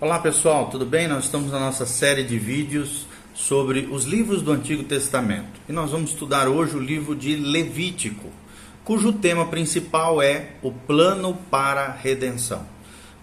Olá pessoal, tudo bem? Nós estamos na nossa série de vídeos sobre os livros do Antigo Testamento e nós vamos estudar hoje o livro de Levítico, cujo tema principal é o plano para a redenção.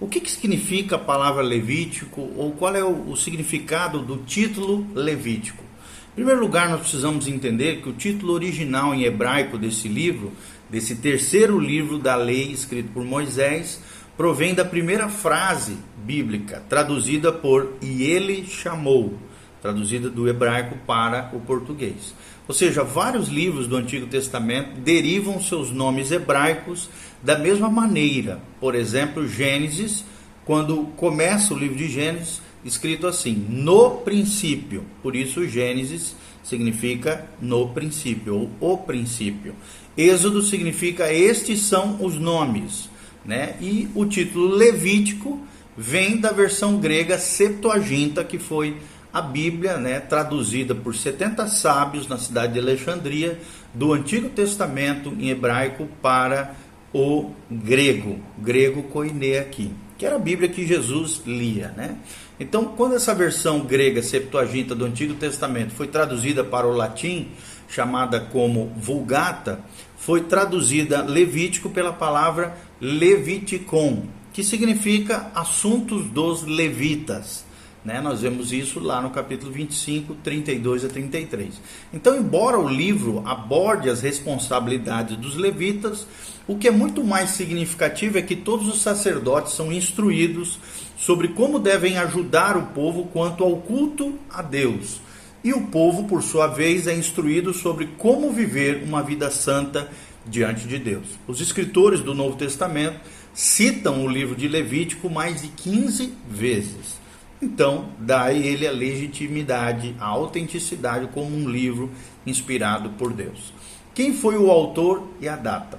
O que, que significa a palavra Levítico ou qual é o, o significado do título Levítico? Em primeiro lugar, nós precisamos entender que o título original em hebraico desse livro, desse terceiro livro da lei escrito por Moisés, provém da primeira frase bíblica, traduzida por e ele chamou, traduzida do hebraico para o português. Ou seja, vários livros do Antigo Testamento derivam seus nomes hebraicos da mesma maneira. Por exemplo, Gênesis, quando começa o livro de Gênesis, escrito assim: no princípio. Por isso, Gênesis significa no princípio, ou o princípio. Êxodo significa estes são os nomes. Né? E o título Levítico vem da versão grega Septuaginta, que foi a Bíblia, né, traduzida por 70 sábios na cidade de Alexandria, do Antigo Testamento em hebraico para o grego, grego koine aqui, que era a Bíblia que Jesus lia, né? Então, quando essa versão grega Septuaginta do Antigo Testamento foi traduzida para o latim, chamada como Vulgata, foi traduzida Levítico pela palavra Leviticon, que significa assuntos dos levitas. Né? Nós vemos isso lá no capítulo 25, 32 a 33. Então, embora o livro aborde as responsabilidades dos levitas, o que é muito mais significativo é que todos os sacerdotes são instruídos sobre como devem ajudar o povo quanto ao culto a Deus e o povo, por sua vez, é instruído sobre como viver uma vida santa diante de Deus. Os escritores do Novo Testamento citam o livro de Levítico mais de 15 vezes. Então, dá ele a legitimidade, a autenticidade como um livro inspirado por Deus. Quem foi o autor e a data?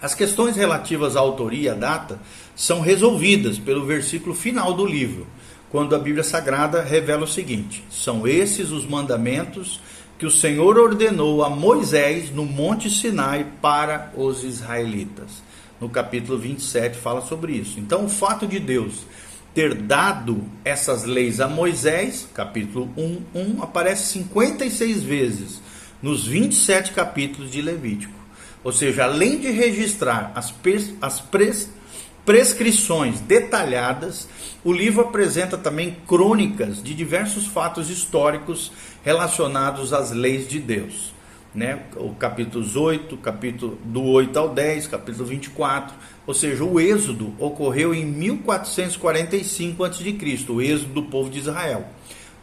As questões relativas à autoria e à data são resolvidas pelo versículo final do livro, quando a Bíblia Sagrada revela o seguinte: São esses os mandamentos que o Senhor ordenou a Moisés no Monte Sinai para os israelitas. No capítulo 27 fala sobre isso. Então, o fato de Deus ter dado essas leis a Moisés, capítulo 1, 1 aparece 56 vezes nos 27 capítulos de Levítico. Ou seja, além de registrar as, as pres prescrições detalhadas, o livro apresenta também crônicas de diversos fatos históricos relacionados às leis de Deus. Né? O capítulo 8, capítulo do 8 ao 10, capítulo 24, ou seja, o êxodo ocorreu em 1445 a.C., o êxodo do povo de Israel.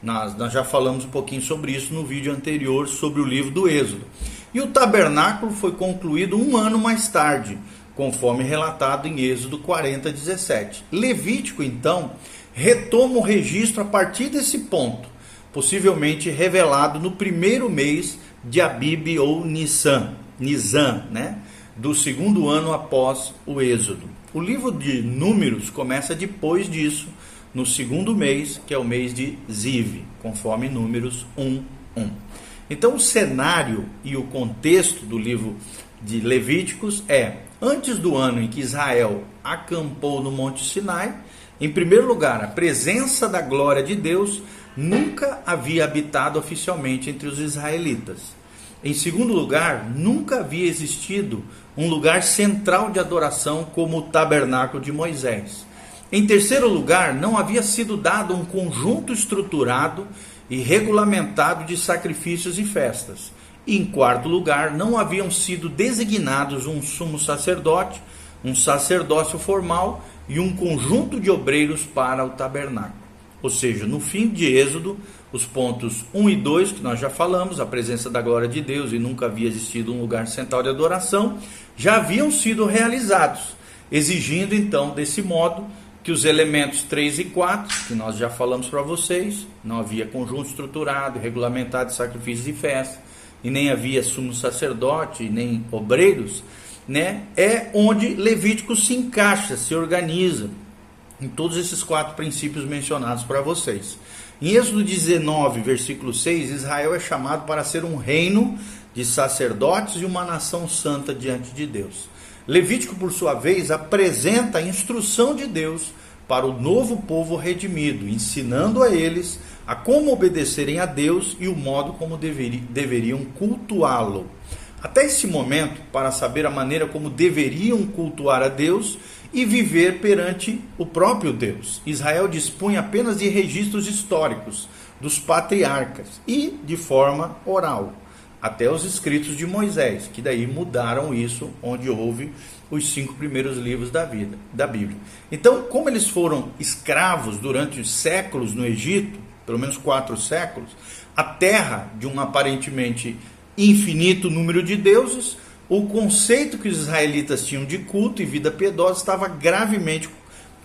Nós, nós já falamos um pouquinho sobre isso no vídeo anterior sobre o livro do Êxodo. E o tabernáculo foi concluído um ano mais tarde, conforme relatado em Êxodo 40, 17. Levítico, então, retoma o registro a partir desse ponto, possivelmente revelado no primeiro mês de Abib ou Nissan, Nisan, né? do segundo ano após o Êxodo. O livro de Números começa depois disso, no segundo mês, que é o mês de Ziv, conforme Números 1, 1. Então, o cenário e o contexto do livro de Levíticos é antes do ano em que Israel acampou no Monte Sinai, em primeiro lugar, a presença da glória de Deus nunca havia habitado oficialmente entre os israelitas. Em segundo lugar, nunca havia existido um lugar central de adoração como o tabernáculo de Moisés. Em terceiro lugar, não havia sido dado um conjunto estruturado e regulamentado de sacrifícios e festas. Em quarto lugar, não haviam sido designados um sumo sacerdote, um sacerdócio formal e um conjunto de obreiros para o tabernáculo. Ou seja, no fim de Êxodo, os pontos 1 e 2, que nós já falamos, a presença da glória de Deus e nunca havia existido um lugar central de adoração, já haviam sido realizados, exigindo então, desse modo, que os elementos 3 e 4, que nós já falamos para vocês, não havia conjunto estruturado, regulamentado de sacrifícios e festas, e nem havia sumo sacerdote, nem obreiros, né? É onde Levítico se encaixa, se organiza em todos esses quatro princípios mencionados para vocês. Em Êxodo 19, versículo 6, Israel é chamado para ser um reino de sacerdotes e uma nação santa diante de Deus. Levítico, por sua vez, apresenta a instrução de Deus para o novo povo redimido, ensinando a eles a como obedecerem a Deus e o modo como deveri deveriam cultuá-lo. Até esse momento, para saber a maneira como deveriam cultuar a Deus e viver perante o próprio Deus. Israel dispunha apenas de registros históricos dos patriarcas e de forma oral, até os escritos de Moisés, que daí mudaram isso, onde houve os cinco primeiros livros da vida, da Bíblia. Então, como eles foram escravos durante os séculos no Egito, pelo menos quatro séculos, a terra de um aparentemente infinito número de deuses, o conceito que os israelitas tinham de culto e vida piedosa estava gravemente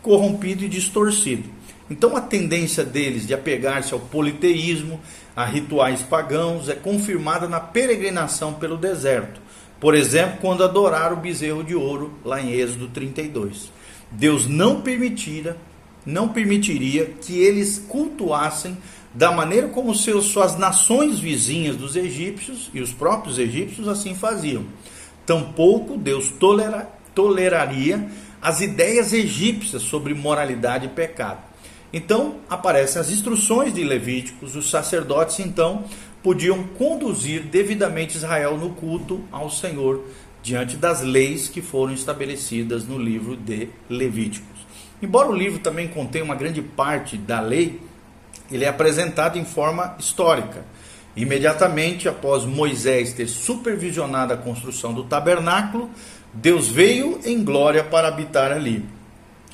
corrompido e distorcido. Então a tendência deles de apegar-se ao politeísmo, a rituais pagãos, é confirmada na peregrinação pelo deserto. Por exemplo, quando adoraram o bezerro de ouro lá em Êxodo 32. Deus não permitira, não permitiria que eles cultuassem da maneira como seus, suas nações vizinhas dos egípcios e os próprios egípcios assim faziam. Tampouco Deus tolera, toleraria as ideias egípcias sobre moralidade e pecado. Então aparecem as instruções de Levíticos, os sacerdotes então podiam conduzir devidamente Israel no culto ao Senhor diante das leis que foram estabelecidas no livro de Levíticos. Embora o livro também contenha uma grande parte da lei, ele é apresentado em forma histórica. Imediatamente após Moisés ter supervisionado a construção do tabernáculo, Deus veio em glória para habitar ali.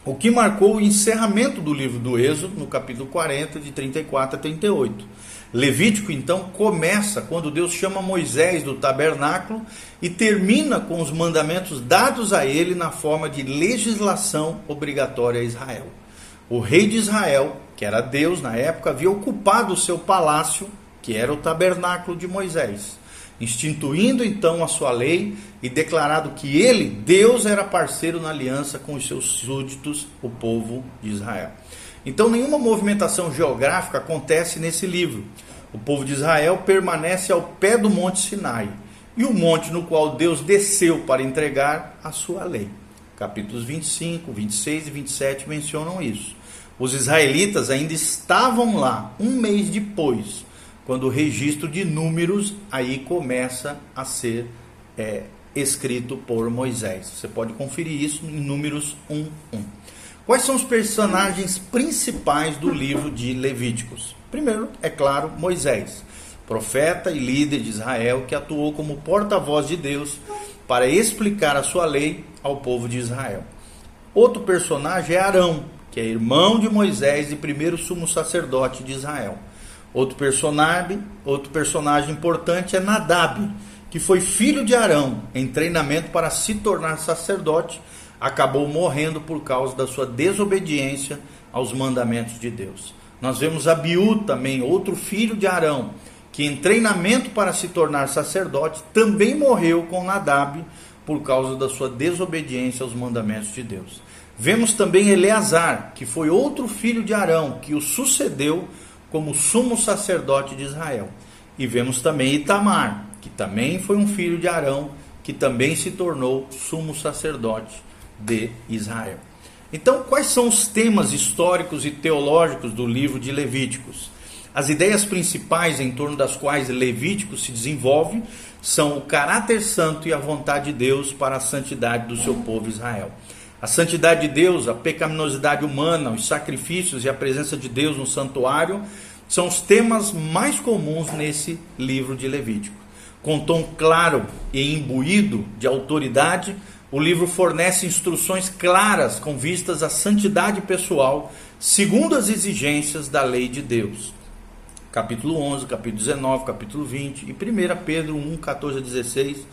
O que marcou o encerramento do livro do Êxodo, no capítulo 40, de 34 a 38. Levítico, então, começa quando Deus chama Moisés do tabernáculo e termina com os mandamentos dados a ele na forma de legislação obrigatória a Israel. O rei de Israel, que era Deus na época, havia ocupado o seu palácio, que era o tabernáculo de Moisés, instituindo então a sua lei e declarado que ele, Deus, era parceiro na aliança com os seus súditos, o povo de Israel. Então, nenhuma movimentação geográfica acontece nesse livro. O povo de Israel permanece ao pé do Monte Sinai e o monte no qual Deus desceu para entregar a sua lei. Capítulos 25, 26 e 27 mencionam isso. Os israelitas ainda estavam lá um mês depois, quando o registro de números aí começa a ser é, escrito por Moisés. Você pode conferir isso em Números 1, 1. Quais são os personagens principais do livro de Levíticos? Primeiro, é claro, Moisés, profeta e líder de Israel que atuou como porta-voz de Deus para explicar a sua lei ao povo de Israel. Outro personagem é Arão, que é irmão de Moisés e primeiro sumo sacerdote de Israel. Outro personagem, outro personagem importante é Nadab, que foi filho de Arão, em treinamento para se tornar sacerdote, acabou morrendo por causa da sua desobediência aos mandamentos de Deus. Nós vemos Abiú também, outro filho de Arão, que em treinamento para se tornar sacerdote também morreu com Nadab por causa da sua desobediência aos mandamentos de Deus. Vemos também Eleazar, que foi outro filho de Arão, que o sucedeu como sumo sacerdote de Israel. E vemos também Itamar, que também foi um filho de Arão, que também se tornou sumo sacerdote de Israel. Então, quais são os temas históricos e teológicos do livro de Levíticos? As ideias principais em torno das quais Levítico se desenvolve são o caráter santo e a vontade de Deus para a santidade do seu povo Israel. A santidade de Deus, a pecaminosidade humana, os sacrifícios e a presença de Deus no santuário são os temas mais comuns nesse livro de Levítico. Com tom claro e imbuído de autoridade, o livro fornece instruções claras com vistas à santidade pessoal, segundo as exigências da lei de Deus. Capítulo 11, capítulo 19, capítulo 20 e 1 Pedro 1, 14 a 16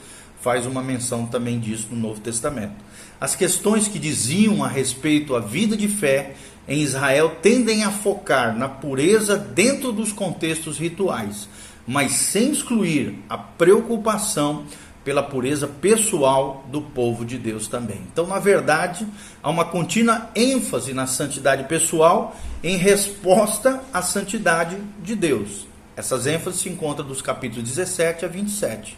faz uma menção também disso no Novo Testamento. As questões que diziam a respeito à vida de fé em Israel tendem a focar na pureza dentro dos contextos rituais, mas sem excluir a preocupação pela pureza pessoal do povo de Deus também. Então, na verdade, há uma contínua ênfase na santidade pessoal em resposta à santidade de Deus. Essas ênfases se encontram dos capítulos 17 a 27.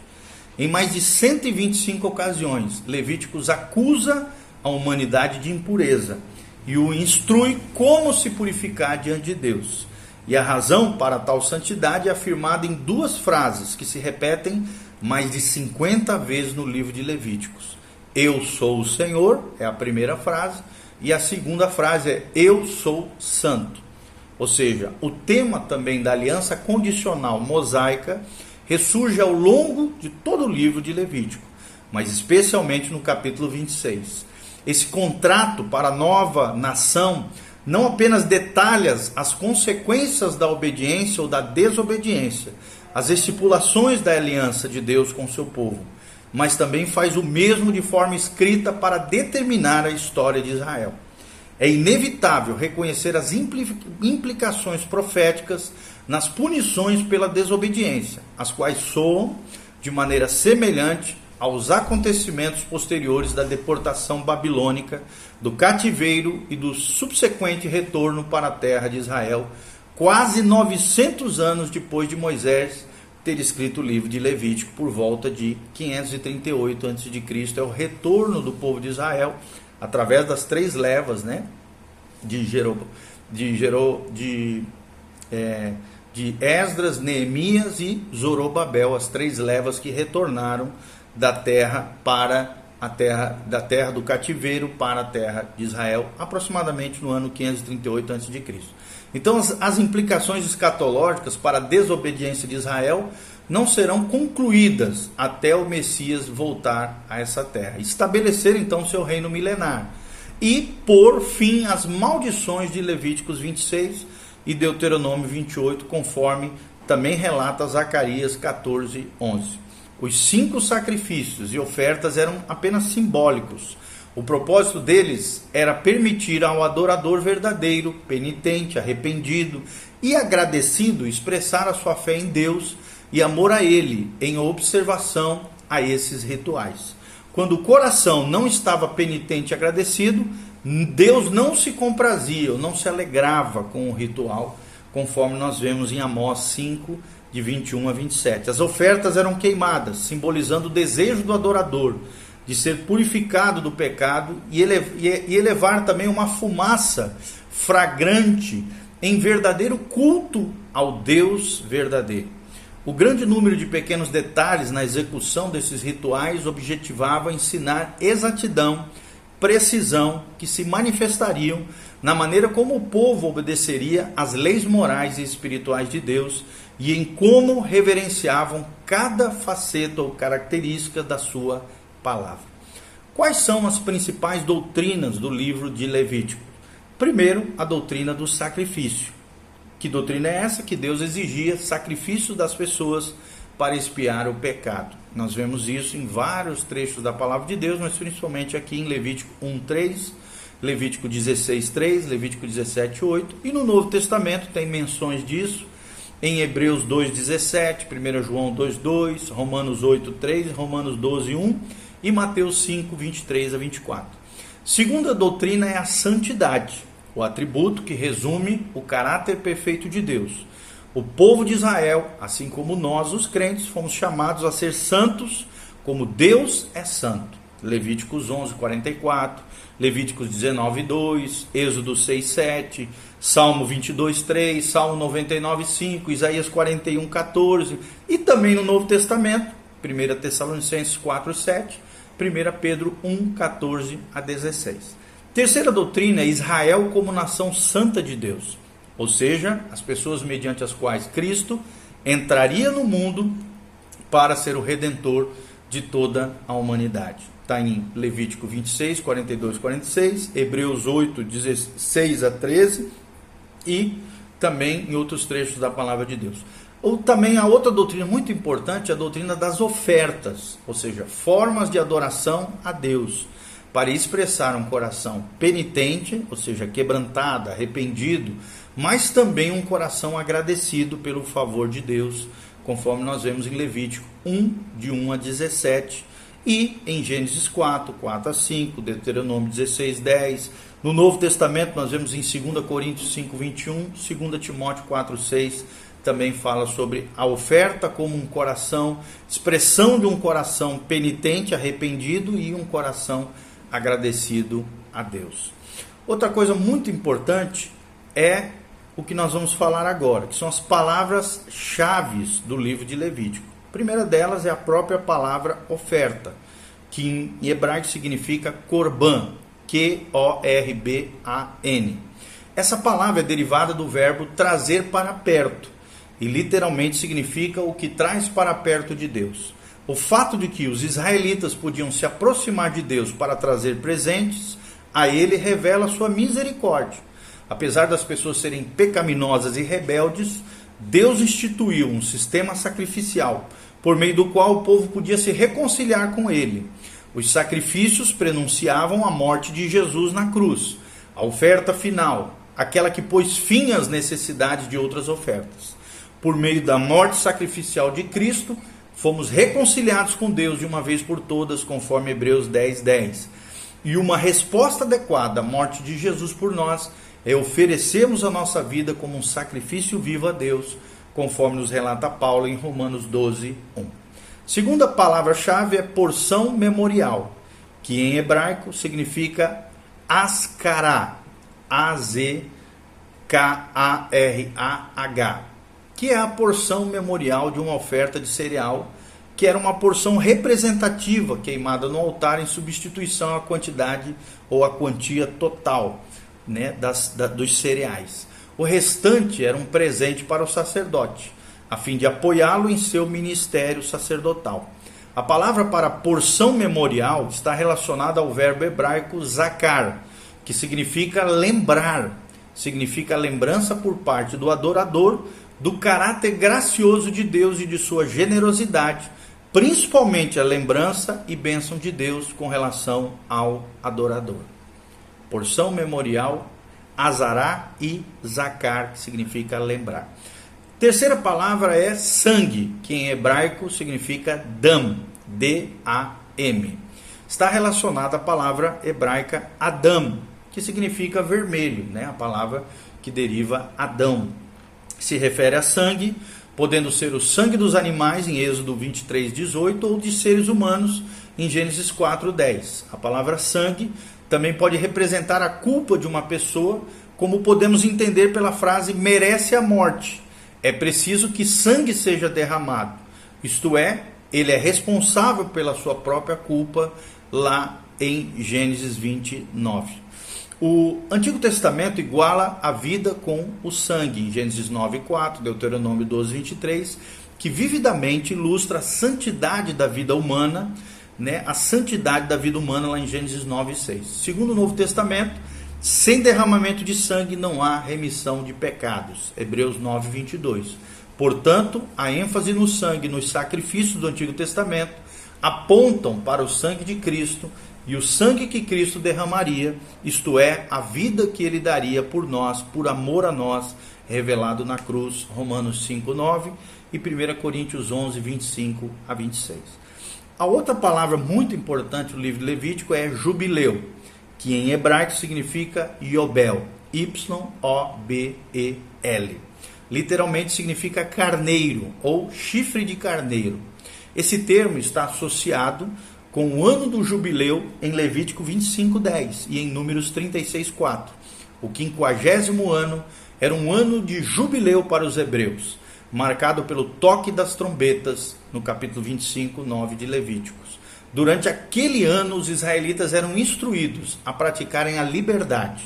Em mais de 125 ocasiões, Levíticos acusa a humanidade de impureza e o instrui como se purificar diante de Deus. E a razão para tal santidade é afirmada em duas frases que se repetem mais de 50 vezes no livro de Levíticos. Eu sou o Senhor, é a primeira frase, e a segunda frase é Eu sou santo. Ou seja, o tema também da aliança condicional mosaica ressurge ao longo de todo o livro de Levítico, mas especialmente no capítulo 26. Esse contrato para a nova nação não apenas detalha as consequências da obediência ou da desobediência, as estipulações da aliança de Deus com seu povo, mas também faz o mesmo de forma escrita para determinar a história de Israel. É inevitável reconhecer as implicações proféticas nas punições pela desobediência, as quais soam de maneira semelhante aos acontecimentos posteriores da deportação babilônica, do cativeiro e do subsequente retorno para a terra de Israel, quase 900 anos depois de Moisés ter escrito o livro de Levítico por volta de 538 a.C. É o retorno do povo de Israel através das três levas, né? De Jero, de Jero, de é, de Esdras, Neemias e Zorobabel, as três levas que retornaram da terra para a terra da terra do cativeiro para a terra de Israel, aproximadamente no ano 538 a.C. Então, as, as implicações escatológicas para a desobediência de Israel não serão concluídas até o Messias voltar a essa terra, estabelecer então seu reino milenar e pôr fim às maldições de Levíticos 26 e Deuteronômio 28, conforme também relata Zacarias 14, 11. Os cinco sacrifícios e ofertas eram apenas simbólicos. O propósito deles era permitir ao adorador verdadeiro, penitente, arrependido e agradecido expressar a sua fé em Deus e amor a Ele em observação a esses rituais. Quando o coração não estava penitente e agradecido, Deus não se comprazia, ou não se alegrava com o ritual, conforme nós vemos em Amós 5, de 21 a 27. As ofertas eram queimadas, simbolizando o desejo do adorador de ser purificado do pecado e elevar também uma fumaça fragrante em verdadeiro culto ao Deus verdadeiro. O grande número de pequenos detalhes na execução desses rituais objetivava ensinar exatidão, precisão que se manifestariam na maneira como o povo obedeceria às leis morais e espirituais de Deus e em como reverenciavam cada faceta ou característica da sua palavra. Quais são as principais doutrinas do livro de Levítico? Primeiro, a doutrina do sacrifício. Que doutrina é essa? Que Deus exigia sacrifício das pessoas para expiar o pecado. Nós vemos isso em vários trechos da palavra de Deus, mas principalmente aqui em Levítico 1:3, Levítico 16:3, Levítico 17:8 e no Novo Testamento tem menções disso em Hebreus 2,17, 1 João 2,2, Romanos 8,3, Romanos 12,1 e Mateus 5, 23 a 24. Segunda doutrina é a santidade, o atributo que resume o caráter perfeito de Deus. O povo de Israel, assim como nós, os crentes, fomos chamados a ser santos como Deus é santo. Levíticos 11, 44, Levíticos 19, 2, Êxodo 6, 7, Salmo 22, 3, Salmo 99, 5, Isaías 41, 14 e também no Novo Testamento, 1 Tessalonicenses 4, 7, 1 Pedro 1, 14 a 16. Terceira doutrina é Israel como nação santa de Deus, ou seja, as pessoas mediante as quais Cristo entraria no mundo para ser o redentor de toda a humanidade. Está em Levítico 26, 42 46, Hebreus 8, 16 a 13 e também em outros trechos da palavra de Deus. Ou também a outra doutrina muito importante, a doutrina das ofertas, ou seja, formas de adoração a Deus, para expressar um coração penitente, ou seja, quebrantado, arrependido, mas também um coração agradecido pelo favor de Deus, conforme nós vemos em Levítico 1, de 1 a 17, e em Gênesis 4, 4 a 5, Deuteronômio 16, 10, no Novo Testamento, nós vemos em 2 Coríntios 5, 21, 2 Timóteo 4, 6, também fala sobre a oferta como um coração, expressão de um coração penitente, arrependido e um coração agradecido a Deus. Outra coisa muito importante é o que nós vamos falar agora, que são as palavras-chave do livro de Levítico. A primeira delas é a própria palavra oferta, que em hebraico significa korban, Q-O-R-B-A-N. Essa palavra é derivada do verbo trazer para perto e literalmente significa o que traz para perto de Deus. O fato de que os israelitas podiam se aproximar de Deus para trazer presentes a ele revela sua misericórdia. Apesar das pessoas serem pecaminosas e rebeldes, Deus instituiu um sistema sacrificial por meio do qual o povo podia se reconciliar com ele. Os sacrifícios prenunciavam a morte de Jesus na cruz, a oferta final, aquela que pôs fim às necessidades de outras ofertas. Por meio da morte sacrificial de Cristo, fomos reconciliados com Deus de uma vez por todas, conforme Hebreus 10, 10. E uma resposta adequada à morte de Jesus por nós é oferecermos a nossa vida como um sacrifício vivo a Deus, conforme nos relata Paulo em Romanos 12, 1. Segunda palavra-chave é porção memorial, que em hebraico significa ascará, A-Z-K-A-R-A-H, que é a porção memorial de uma oferta de cereal, que era uma porção representativa queimada no altar em substituição à quantidade ou à quantia total né, das, da, dos cereais. O restante era um presente para o sacerdote a fim de apoiá-lo em seu ministério sacerdotal. A palavra para porção memorial está relacionada ao verbo hebraico zakar, que significa lembrar, significa lembrança por parte do adorador do caráter gracioso de Deus e de sua generosidade, principalmente a lembrança e bênção de Deus com relação ao adorador. Porção memorial, azará e zakar, que significa lembrar. Terceira palavra é sangue, que em hebraico significa dam, D-A-M. Está relacionada à palavra hebraica Adam, que significa vermelho, né? a palavra que deriva Adão. Se refere a sangue, podendo ser o sangue dos animais, em Êxodo 23, 18, ou de seres humanos, em Gênesis 4, 10. A palavra sangue também pode representar a culpa de uma pessoa, como podemos entender pela frase merece a morte é preciso que sangue seja derramado. Isto é, ele é responsável pela sua própria culpa lá em Gênesis 29. O Antigo Testamento iguala a vida com o sangue, em Gênesis 9:4, Deuteronômio 12:23, que vividamente ilustra a santidade da vida humana, né? A santidade da vida humana lá em Gênesis 9:6. Segundo o Novo Testamento, sem derramamento de sangue não há remissão de pecados. Hebreus 9, 22. Portanto, a ênfase no sangue nos sacrifícios do Antigo Testamento apontam para o sangue de Cristo e o sangue que Cristo derramaria, isto é, a vida que ele daria por nós, por amor a nós, revelado na cruz, Romanos 5, 9 e 1 Coríntios 11, 25 a 26. A outra palavra muito importante do livro Levítico é jubileu que em hebraico significa Yobel, Y-O-B-E-L. Literalmente significa carneiro ou chifre de carneiro. Esse termo está associado com o ano do jubileu em Levítico 25:10 e em Números 36:4. O quinquagésimo ano era um ano de jubileu para os hebreus, marcado pelo toque das trombetas no capítulo 25, 9 de Levíticos. Durante aquele ano, os israelitas eram instruídos a praticarem a liberdade,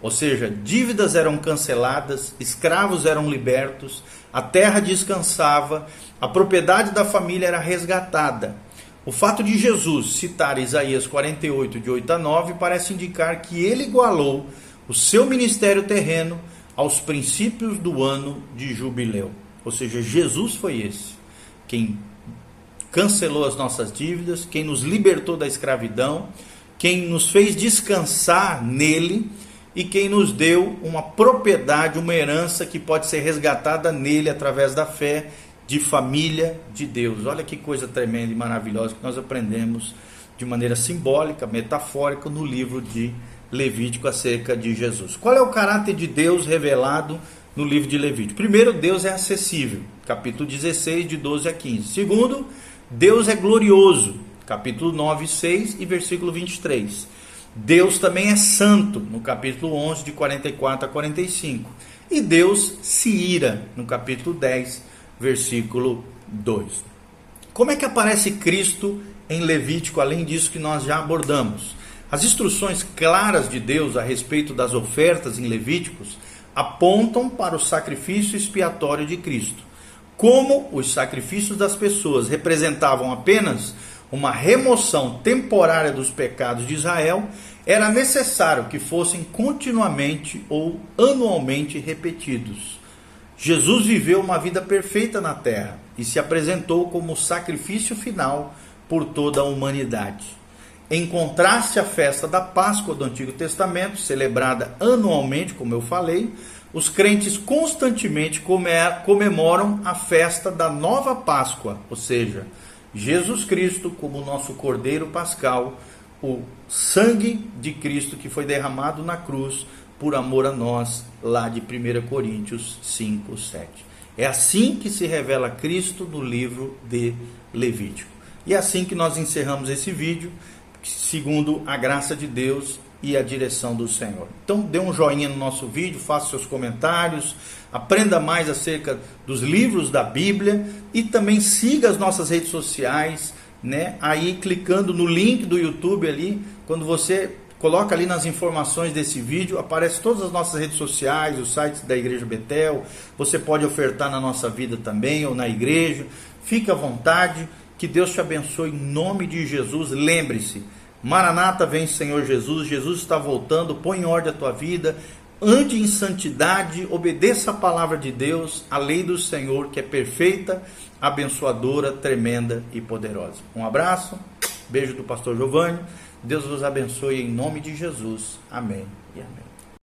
ou seja, dívidas eram canceladas, escravos eram libertos, a terra descansava, a propriedade da família era resgatada. O fato de Jesus citar Isaías 48, de 8 a 9, parece indicar que ele igualou o seu ministério terreno aos princípios do ano de jubileu. Ou seja, Jesus foi esse, quem cancelou as nossas dívidas, quem nos libertou da escravidão, quem nos fez descansar nele e quem nos deu uma propriedade, uma herança que pode ser resgatada nele através da fé de família de Deus. Olha que coisa tremenda e maravilhosa que nós aprendemos de maneira simbólica, metafórica no livro de Levítico acerca de Jesus. Qual é o caráter de Deus revelado no livro de Levítico? Primeiro, Deus é acessível, capítulo 16, de 12 a 15. Segundo, Deus é glorioso, capítulo 9, 6 e versículo 23. Deus também é santo, no capítulo 11, de 44 a 45. E Deus se ira, no capítulo 10, versículo 2. Como é que aparece Cristo em Levítico, além disso que nós já abordamos? As instruções claras de Deus a respeito das ofertas em Levíticos apontam para o sacrifício expiatório de Cristo. Como os sacrifícios das pessoas representavam apenas uma remoção temporária dos pecados de Israel, era necessário que fossem continuamente ou anualmente repetidos. Jesus viveu uma vida perfeita na terra e se apresentou como sacrifício final por toda a humanidade. Em contraste à festa da Páscoa do Antigo Testamento, celebrada anualmente, como eu falei, os crentes constantemente comemoram a festa da nova Páscoa, ou seja, Jesus Cristo como nosso Cordeiro Pascal, o sangue de Cristo que foi derramado na cruz por amor a nós, lá de 1 Coríntios 5, 7. É assim que se revela Cristo no livro de Levítico. E é assim que nós encerramos esse vídeo, segundo a graça de Deus e a direção do Senhor. Então dê um joinha no nosso vídeo, faça seus comentários, aprenda mais acerca dos livros da Bíblia e também siga as nossas redes sociais, né? Aí clicando no link do YouTube ali, quando você coloca ali nas informações desse vídeo, aparece todas as nossas redes sociais, os sites da Igreja Betel. Você pode ofertar na nossa vida também ou na igreja. Fique à vontade. Que Deus te abençoe em nome de Jesus. Lembre-se, Maranata vem Senhor Jesus, Jesus está voltando, põe em ordem a tua vida, ande em santidade, obedeça a palavra de Deus, a lei do Senhor que é perfeita, abençoadora, tremenda e poderosa. Um abraço, beijo do pastor Giovanni, Deus vos abençoe em nome de Jesus. Amém e amém.